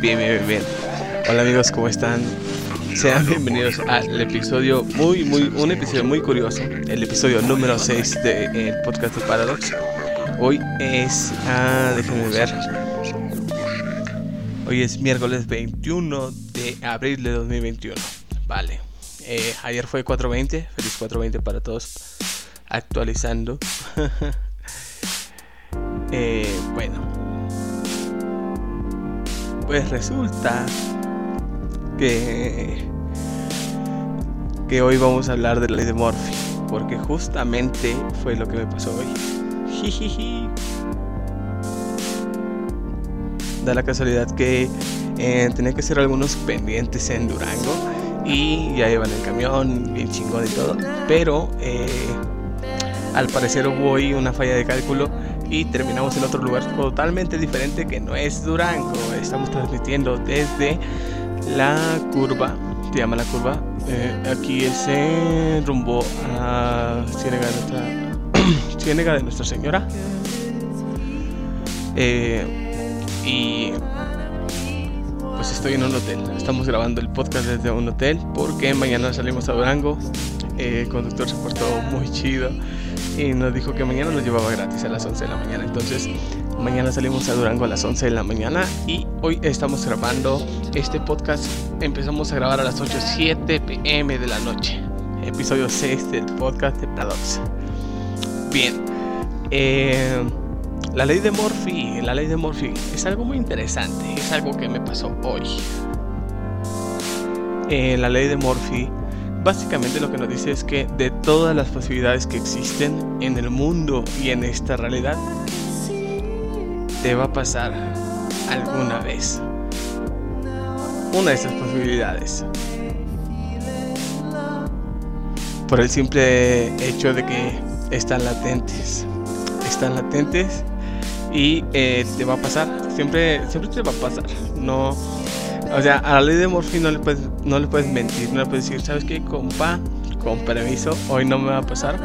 Bien, bien, bien, bien. Hola amigos, ¿cómo están? Sean bienvenidos al episodio muy, muy, un episodio muy curioso, el episodio número 6 del podcast de Paradox. Hoy es, ah, déjenme ver, hoy es miércoles 21 de abril de 2021. Vale, eh, ayer fue 420, feliz 420 para todos, actualizando. eh, pues resulta que, que hoy vamos a hablar de la ley de Murphy, porque justamente fue lo que me pasó hoy. Da la casualidad que eh, tenía que hacer algunos pendientes en Durango y ya iban el camión, bien chingón y todo, pero eh, al parecer hubo hoy una falla de cálculo y terminamos en otro lugar totalmente diferente que no es Durango. Estamos transmitiendo desde la curva, se llama la curva. Eh, aquí es rumbo a Ciénega de Nuestra, Ciénega de Nuestra Señora. Eh, y pues estoy en un hotel. Estamos grabando el podcast desde un hotel porque mañana salimos a Durango. Eh, el conductor se portó muy chido y nos dijo que mañana nos llevaba gratis a las 11 de la mañana. Entonces, mañana salimos a Durango a las 11 de la mañana y hoy estamos grabando este podcast. Empezamos a grabar a las 8, 7 pm de la noche. Episodio 6 del podcast de Paradox. Bien. Eh, la ley de Murphy, la ley de Murphy es algo muy interesante, es algo que me pasó hoy. Eh, la ley de Murphy básicamente lo que nos dice es que de todas las posibilidades que existen en el mundo y en esta realidad, te va a pasar alguna vez una de esas posibilidades. Por el simple hecho de que están latentes. Están latentes y eh, te va a pasar. Siempre, siempre te va a pasar. No o sea, a la ley de Morphy no le puedes, no le puedes mentir, no le puedes decir, ¿sabes qué, compa? Con permiso, hoy no me va a pasar.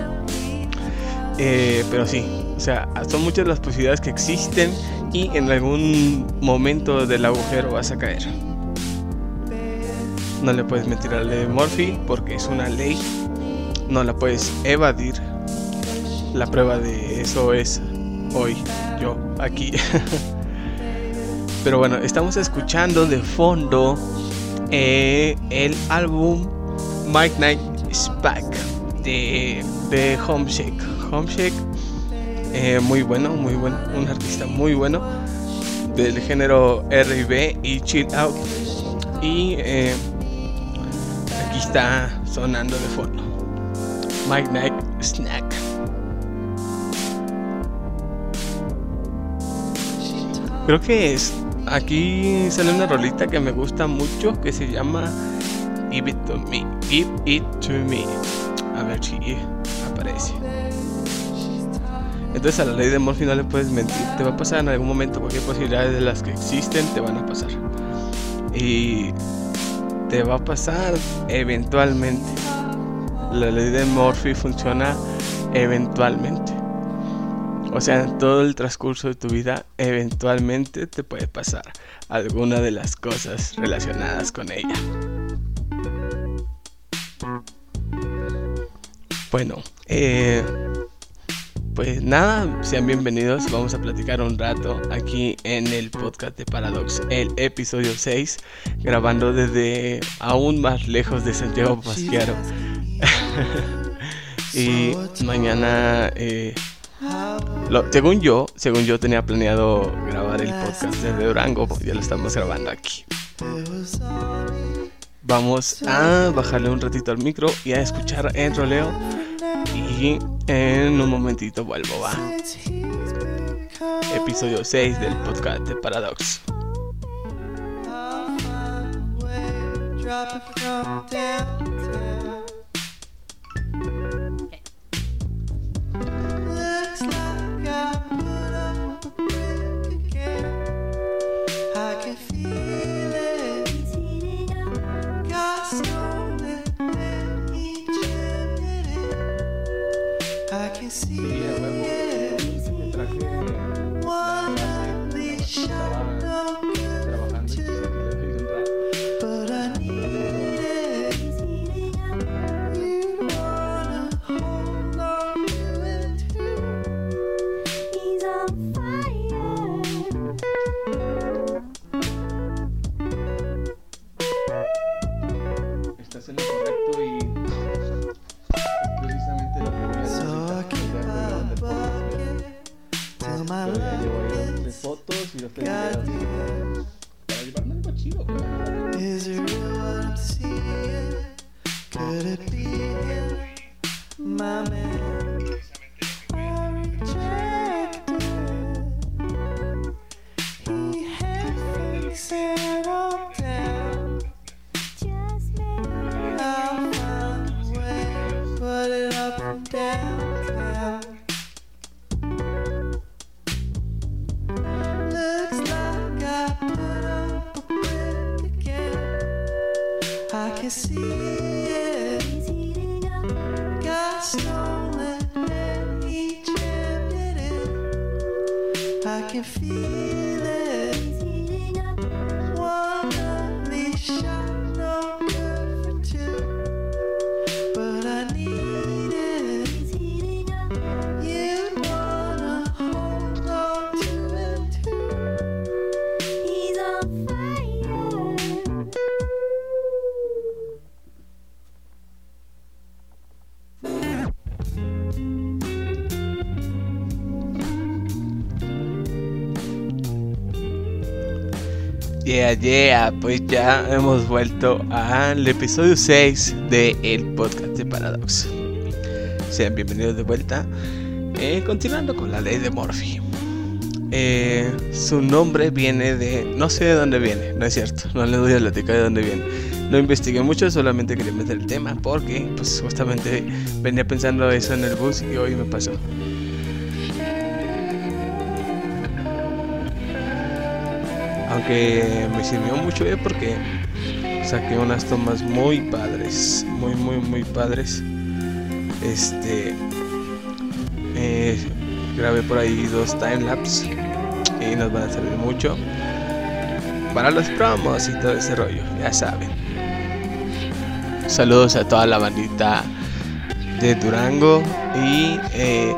Eh, pero sí, o sea, son muchas las posibilidades que existen y en algún momento del agujero vas a caer. No le puedes mentir a la ley de Murphy porque es una ley, no la puedes evadir. La prueba de eso es hoy, yo, aquí. Pero bueno, estamos escuchando de fondo eh, el álbum Mike Night is Back de, de Homeshake. Homeshake, eh, muy bueno, muy bueno, un artista muy bueno del género R&B y chill out. Y eh, aquí está sonando de fondo Mike Night Snack. Creo que es aquí sale una rolita que me gusta mucho que se llama Give It To Me. Give It To Me. A ver si aparece. Entonces a la ley de Murphy no le puedes mentir. Te va a pasar en algún momento cualquier posibilidad de las que existen te van a pasar. Y te va a pasar eventualmente. La ley de Murphy funciona eventualmente. O sea, en todo el transcurso de tu vida, eventualmente te puede pasar alguna de las cosas relacionadas con ella. Bueno, eh, pues nada, sean bienvenidos. Vamos a platicar un rato aquí en el podcast de Paradox, el episodio 6, grabando desde aún más lejos de Santiago Pasquiaro. y mañana eh, según yo, según yo tenía planeado grabar el podcast desde Durango, pues ya lo estamos grabando aquí. Vamos a bajarle un ratito al micro y a escuchar el roleo. Y en un momentito vuelvo, va. Episodio 6 del podcast de Paradox. Sí, a I can see it. I can feel Yeah, yeah, pues ya hemos vuelto al episodio 6 del el podcast de Paradox. Sean bienvenidos de vuelta. Eh, continuando con la ley de Murphy. Eh, su nombre viene de... No sé de dónde viene, no es cierto. No les voy a platicar de dónde viene. No investigué mucho, solamente quería meter el tema porque pues justamente venía pensando eso en el bus y hoy me pasó. Aunque me sirvió mucho eh, porque saqué unas tomas muy padres, muy muy muy padres. Este eh, grabé por ahí dos timelapse y nos van a servir mucho para los promos y todo ese rollo, ya saben. Saludos a toda la bandita de Durango y eh,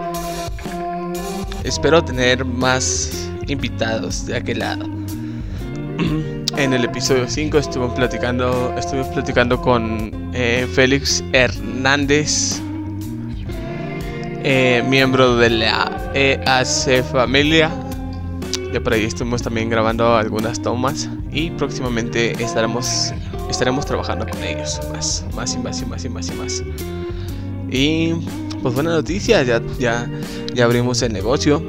espero tener más invitados de aquel lado. En el episodio 5 estuve platicando, estuve platicando con eh, Félix Hernández, eh, miembro de la EAC Familia. De por ahí estuvimos también grabando algunas tomas y próximamente estaremos, estaremos trabajando con ellos más, más y más y más y más y más. Y pues buena noticia, ya, ya, ya abrimos el negocio.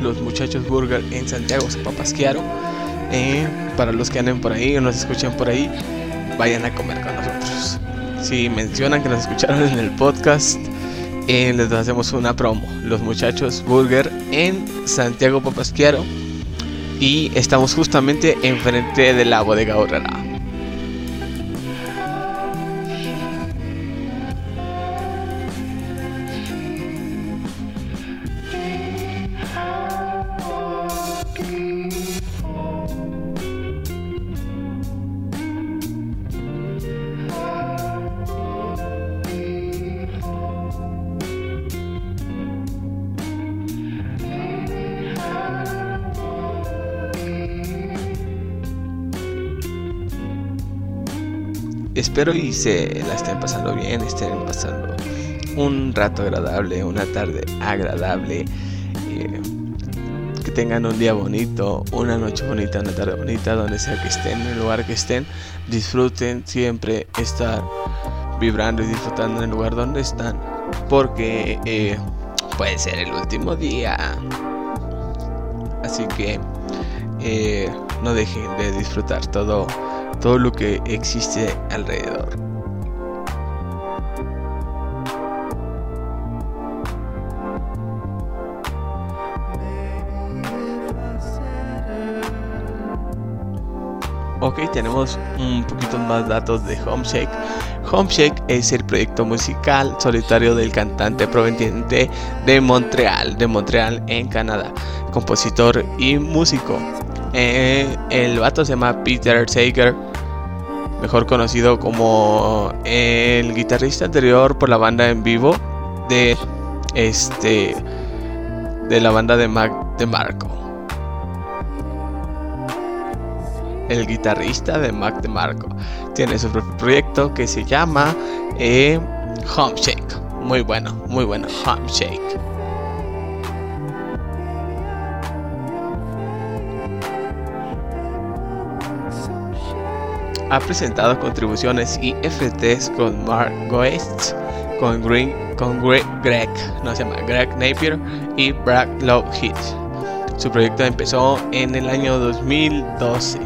Los muchachos Burger en Santiago se papasquearon. Eh, para los que anden por ahí o nos escuchan por ahí, vayan a comer con nosotros. Si mencionan que nos escucharon en el podcast, eh, les hacemos una promo. Los muchachos Burger en Santiago Papasquiaro. Y estamos justamente enfrente de la bodega horrera. Espero y se la estén pasando bien, estén pasando un rato agradable, una tarde agradable. eh, que tengan un día bonito, una noche bonita, una tarde bonita, donde sea que estén, en el lugar que estén. Disfruten siempre estar vibrando y disfrutando en el lugar donde están. Porque eh, puede ser el último día. Así que eh, no dejen de disfrutar todo, todo lo que existe alrededor. Ok, tenemos un poquito más datos de Homeshake. Homeshake es el proyecto musical solitario del cantante proveniente de Montreal, de Montreal en Canadá, compositor y músico. Eh, el vato se llama Peter Sager, mejor conocido como el guitarrista anterior por la banda en vivo de este de la banda de Mac de Marco. El guitarrista de Mac de Marco tiene su propio proyecto que se llama eh, Homeshake. Muy bueno, muy bueno, Homeshake. Ha presentado contribuciones y FTs con Mark Goetz, con, Green, con Greg, no se llama Greg Napier y Brad Loveheed. Su proyecto empezó en el año 2012.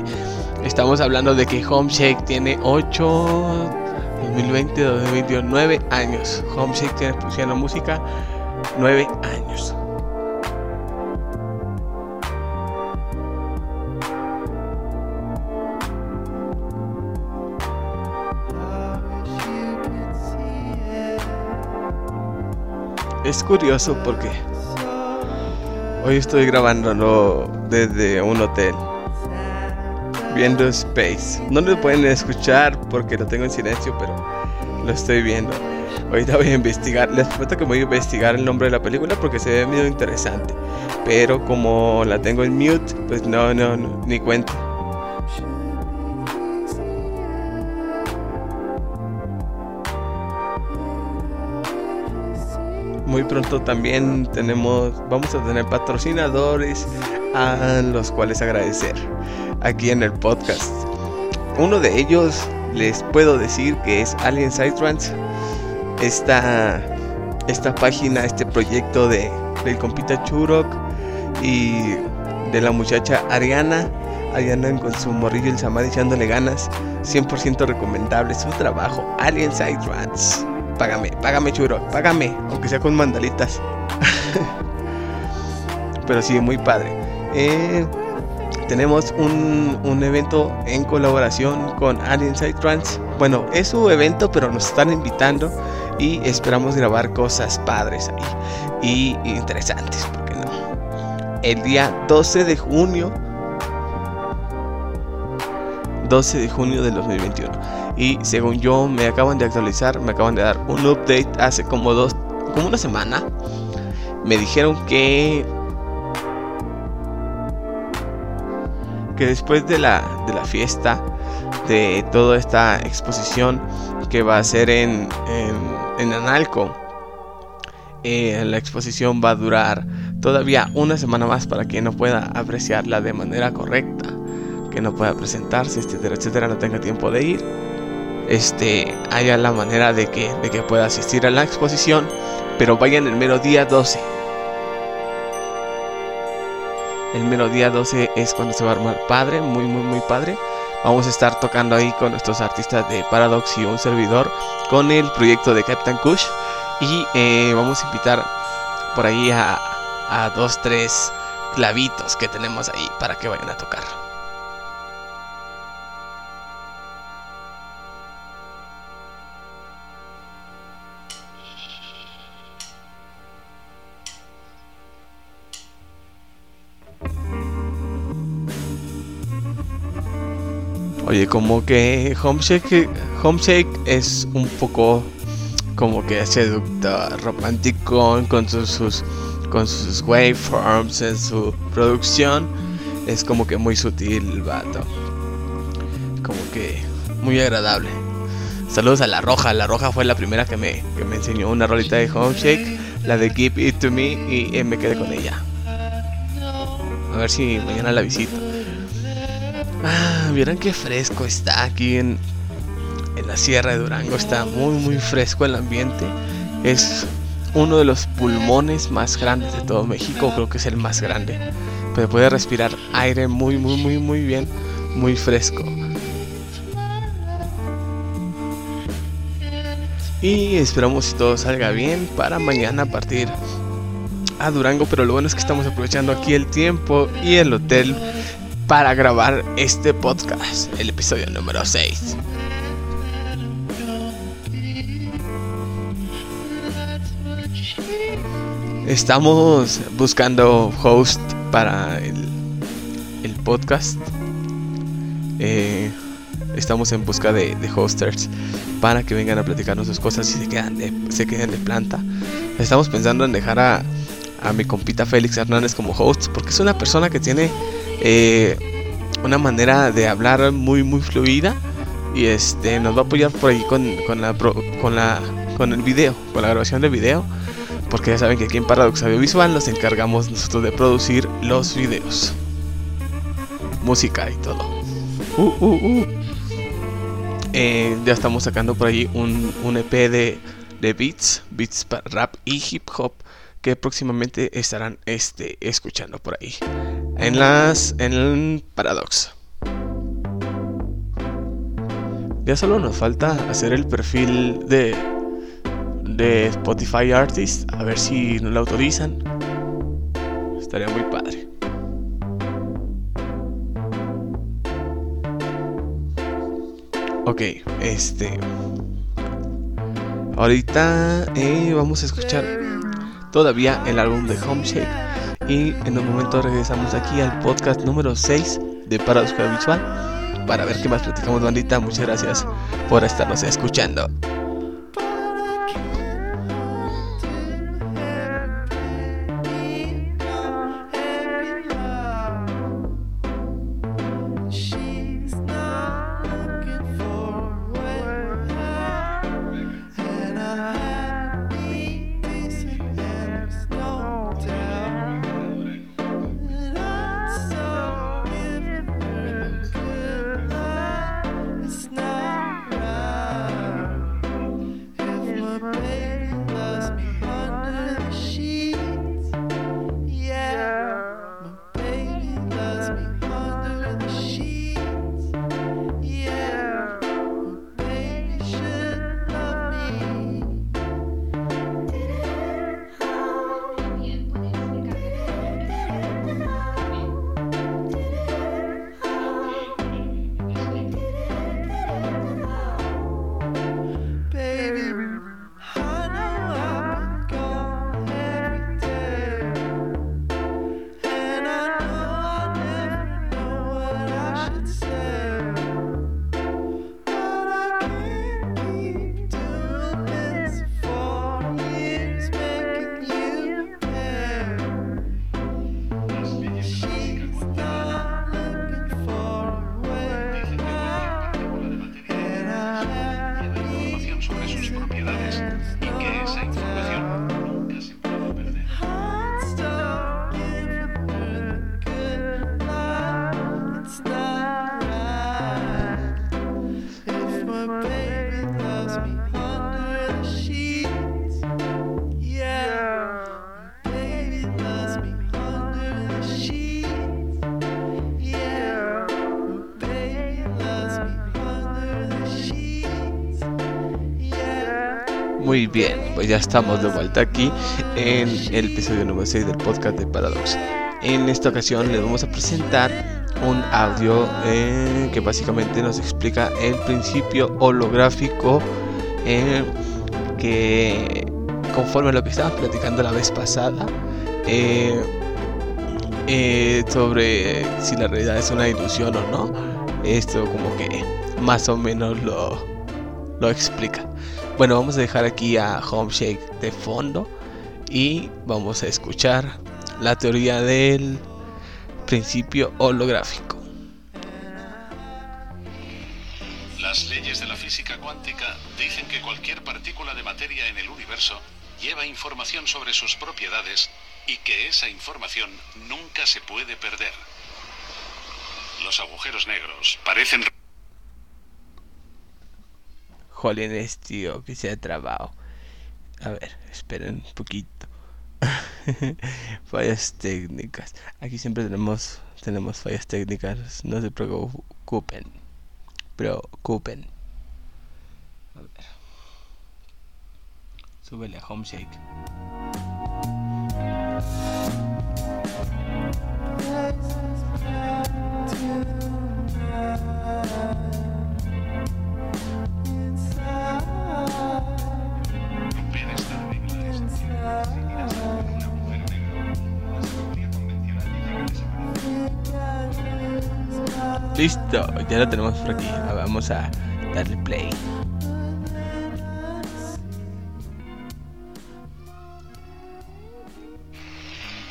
Estamos hablando de que Homeshake tiene 8, 2020, 2021, 9 años. Homeshake tiene produciendo música 9 años. Es curioso porque hoy estoy grabándolo desde un hotel, viendo Space. No lo pueden escuchar porque lo tengo en silencio, pero lo estoy viendo. Ahorita voy a investigar, les prometo que voy a investigar el nombre de la película porque se ve medio interesante. Pero como la tengo en mute, pues no, no, no ni cuenta. Muy pronto también tenemos, vamos a tener patrocinadores a los cuales agradecer aquí en el podcast. Uno de ellos les puedo decir que es Alien Psytrance. Esta, esta página, este proyecto de, del compita Churok y de la muchacha Ariana. Ahí andan con su morrillo el Samad echándole ganas. 100% recomendable su trabajo. Alien Psytrance. Págame, págame Churok, págame. Aunque sea con mandalitas. Pero sí, muy padre. Eh, tenemos un, un, evento en colaboración con Alien Trans. Bueno, es su evento, pero nos están invitando y esperamos grabar cosas padres ahí y interesantes, ¿por qué no? El día 12 de junio 12 de junio del 2021 y según yo me acaban de actualizar, me acaban de dar un update hace como dos como una semana. Me dijeron que que después de la, de la fiesta, de toda esta exposición que va a ser en, en, en Analco, eh, la exposición va a durar todavía una semana más para que no pueda apreciarla de manera correcta, que no pueda presentarse, etcétera, etcétera, no tenga tiempo de ir. Este, haya la manera de que, de que pueda asistir a la exposición, pero vayan el mero día 12 el mero día 12 es cuando se va a armar padre, muy muy muy padre. Vamos a estar tocando ahí con nuestros artistas de Paradox y un servidor con el proyecto de Captain Kush. Y eh, vamos a invitar por ahí a, a dos, tres clavitos que tenemos ahí para que vayan a tocar. Oye, como que Homeshake, Homeshake es un poco como que seductor, romántico con sus, con sus waveforms en su producción. Es como que muy sutil el vato. Como que muy agradable. Saludos a La Roja. La Roja fue la primera que me, que me enseñó una rolita de Homeshake, la de Give It To Me, y eh, me quedé con ella. A ver si mañana la visito. Ah, vieron qué fresco está aquí en, en la Sierra de Durango. Está muy, muy fresco el ambiente. Es uno de los pulmones más grandes de todo México. Creo que es el más grande. Pero puede respirar aire muy, muy, muy, muy bien. Muy fresco. Y esperamos que todo salga bien para mañana partir a Durango. Pero lo bueno es que estamos aprovechando aquí el tiempo y el hotel para grabar este podcast, el episodio número 6. Estamos buscando host para el, el podcast. Eh, estamos en busca de, de hosters para que vengan a platicarnos sus cosas y se quedan de, se queden de planta. Estamos pensando en dejar a, a mi compita Félix Hernández como host porque es una persona que tiene eh, una manera de hablar muy muy fluida y este nos va a apoyar por ahí con, con la con la con el video, con la grabación del video, porque ya saben que aquí en Paradox Audiovisual nos encargamos nosotros de producir los videos, música y todo. Uh, uh, uh. Eh, ya estamos sacando por ahí un, un EP de, de beats, beats para rap y hip hop que próximamente estarán este, escuchando por ahí en las en Paradox. Ya solo nos falta hacer el perfil de de Spotify Artist a ver si nos lo autorizan. Estaría muy padre. Ok, este. Ahorita eh, vamos a escuchar todavía el álbum de Homeshake. Y en un momento regresamos aquí al podcast número 6 de Paradox Visual para ver qué más platicamos, bandita. Muchas gracias por estarnos escuchando. Muy bien, pues ya estamos de vuelta aquí en el episodio número 6 del podcast de Paradox. En esta ocasión les vamos a presentar un audio eh, que básicamente nos explica el principio holográfico eh, que conforme a lo que estábamos platicando la vez pasada eh, sobre si la realidad es una ilusión o no, esto como que más o menos lo, lo explica. Bueno, vamos a dejar aquí a Homeshake de fondo y vamos a escuchar la teoría del principio holográfico. Las leyes de la física cuántica dicen que cualquier partícula de materia en el universo lleva información sobre sus propiedades y que esa información nunca se puede perder. Los agujeros negros parecen Jolines, tío, que se ha trabado. A ver, esperen un poquito. fallas técnicas. Aquí siempre tenemos tenemos fallas técnicas. No se preocupen. Preocupen. A ver. Súbele a Homeshake. Places Listo, ya lo tenemos por aquí. Ah, Vamos a darle play.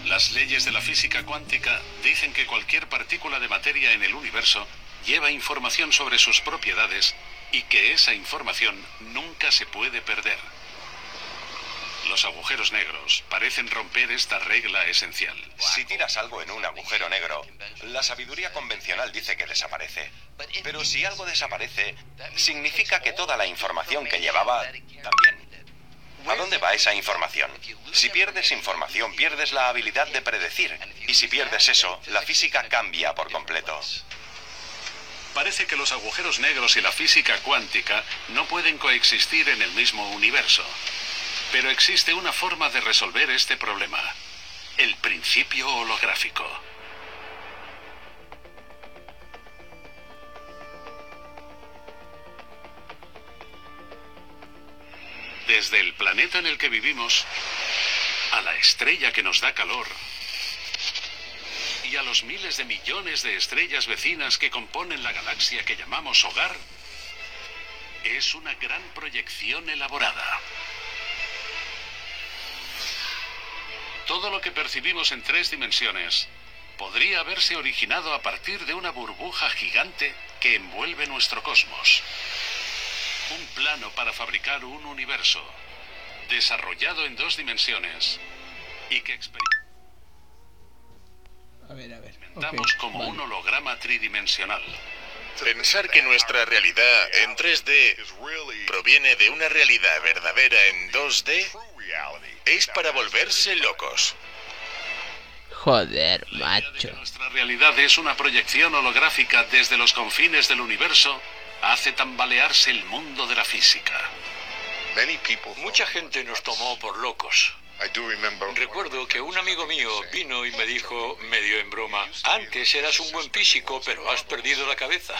Las leyes de la física cuántica dicen que cualquier partícula de materia en el universo lleva información sobre sus propiedades y que esa información nunca se puede perder. Los agujeros negros parecen romper esta regla esencial. Si tiras algo en un agujero negro, la sabiduría convencional dice que desaparece. Pero si algo desaparece, significa que toda la información que llevaba también. ¿A dónde va esa información? Si pierdes información, pierdes la habilidad de predecir. Y si pierdes eso, la física cambia por completo. Parece que los agujeros negros y la física cuántica no pueden coexistir en el mismo universo. Pero existe una forma de resolver este problema. El principio holográfico. Desde el planeta en el que vivimos, a la estrella que nos da calor, y a los miles de millones de estrellas vecinas que componen la galaxia que llamamos hogar, es una gran proyección elaborada. Todo lo que percibimos en tres dimensiones podría haberse originado a partir de una burbuja gigante que envuelve nuestro cosmos. Un plano para fabricar un universo, desarrollado en dos dimensiones y que A ver, a ver. experimentamos como vale. un holograma tridimensional. Pensar que nuestra realidad en 3D proviene de una realidad verdadera en 2D es para volverse locos. Joder, macho. que nuestra realidad es una proyección holográfica desde los confines del universo hace tambalearse el mundo de la física. Mucha gente nos tomó por locos. Recuerdo que un amigo mío vino y me dijo, medio en broma, antes eras un buen físico, pero has perdido la cabeza.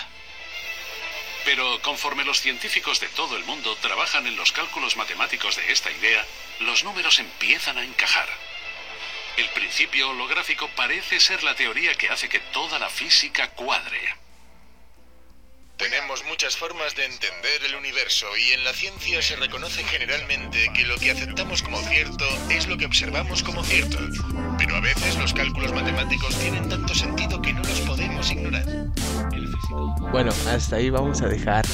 Pero conforme los científicos de todo el mundo trabajan en los cálculos matemáticos de esta idea, los números empiezan a encajar. El principio holográfico parece ser la teoría que hace que toda la física cuadre. Tenemos muchas formas de entender el universo y en la ciencia se reconoce generalmente que lo que aceptamos como cierto es lo que observamos como cierto. Pero a veces los cálculos matemáticos tienen tanto sentido que no los podemos ignorar. Bueno, hasta ahí vamos a dejar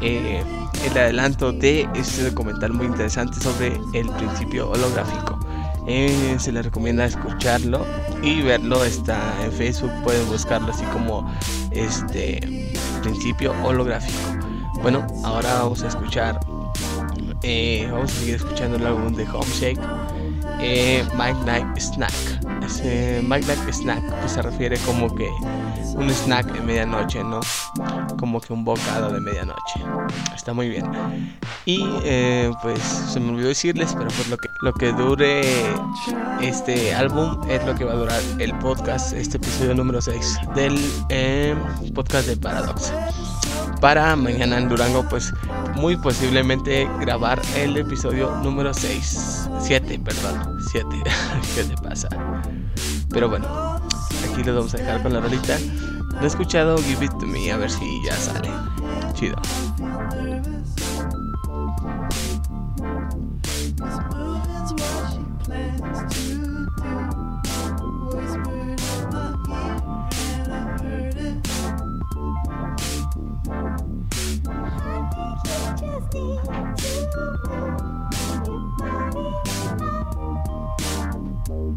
eh, el adelanto de este documental muy interesante sobre el principio holográfico. Eh, se les recomienda escucharlo y verlo. Está en Facebook, pueden buscarlo así como este principio holográfico. Bueno, ahora vamos a escuchar, eh, vamos a seguir escuchando el álbum de Homeshake, eh, Mike Night Snack. Ese Mike Night Snack pues, se refiere como que un snack en medianoche, ¿no? Como que un bocado de medianoche. Está muy bien. Y eh, pues se me olvidó decirles, pero pues lo que, lo que dure este álbum es lo que va a durar el podcast, este episodio número 6 del eh, podcast de Paradox. Para mañana en Durango, pues muy posiblemente grabar el episodio número 6. 7, perdón. 7. ¿Qué te pasa? Pero bueno, aquí los vamos a dejar con la rolita. No he escuchado Give It To Me, a ver si ya sale. Chido.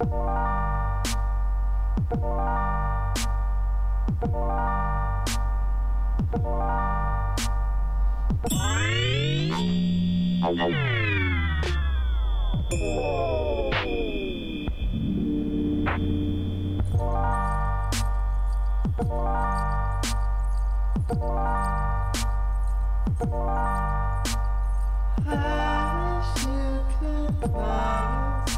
I wish you could fly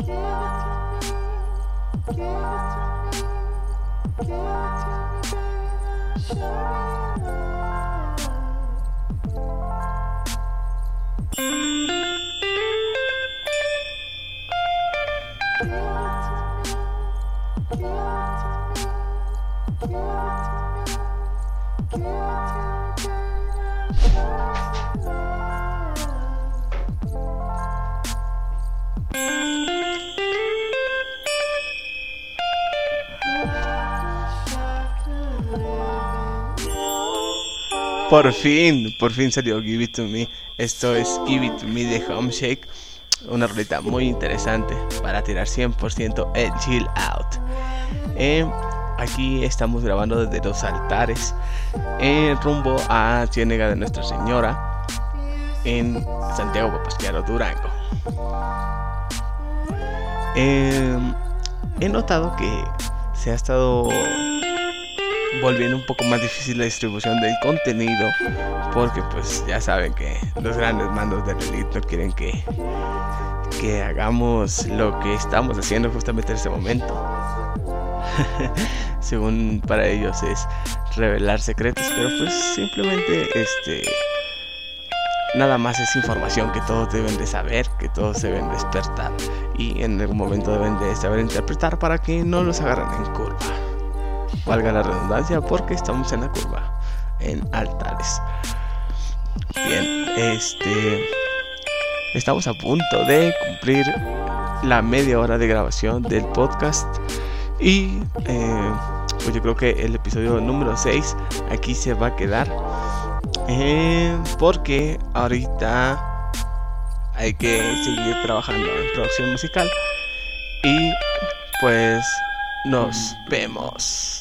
give it Por fin, por fin salió Give It To Me. Esto es Give It To Me de Homeshake. Una roleta muy interesante para tirar 100% el chill out. Eh, aquí estamos grabando desde los altares en rumbo a Ciénega de Nuestra Señora en Santiago Papasquiaro, Durango. Eh, he notado que se ha estado volviendo un poco más difícil la distribución del contenido porque pues ya saben que los grandes mandos del elite no quieren que que hagamos lo que estamos haciendo justamente en este momento. Según para ellos es revelar secretos pero pues simplemente este nada más es información que todos deben de saber que todos deben despertar y en algún momento deben de saber interpretar para que no los agarren en curva valga la redundancia, porque estamos en la curva, en altares. Bien, este. Estamos a punto de cumplir la media hora de grabación del podcast. Y eh, pues yo creo que el episodio número 6 aquí se va a quedar. eh, porque ahorita hay que seguir trabajando en producción musical. Y pues nos vemos.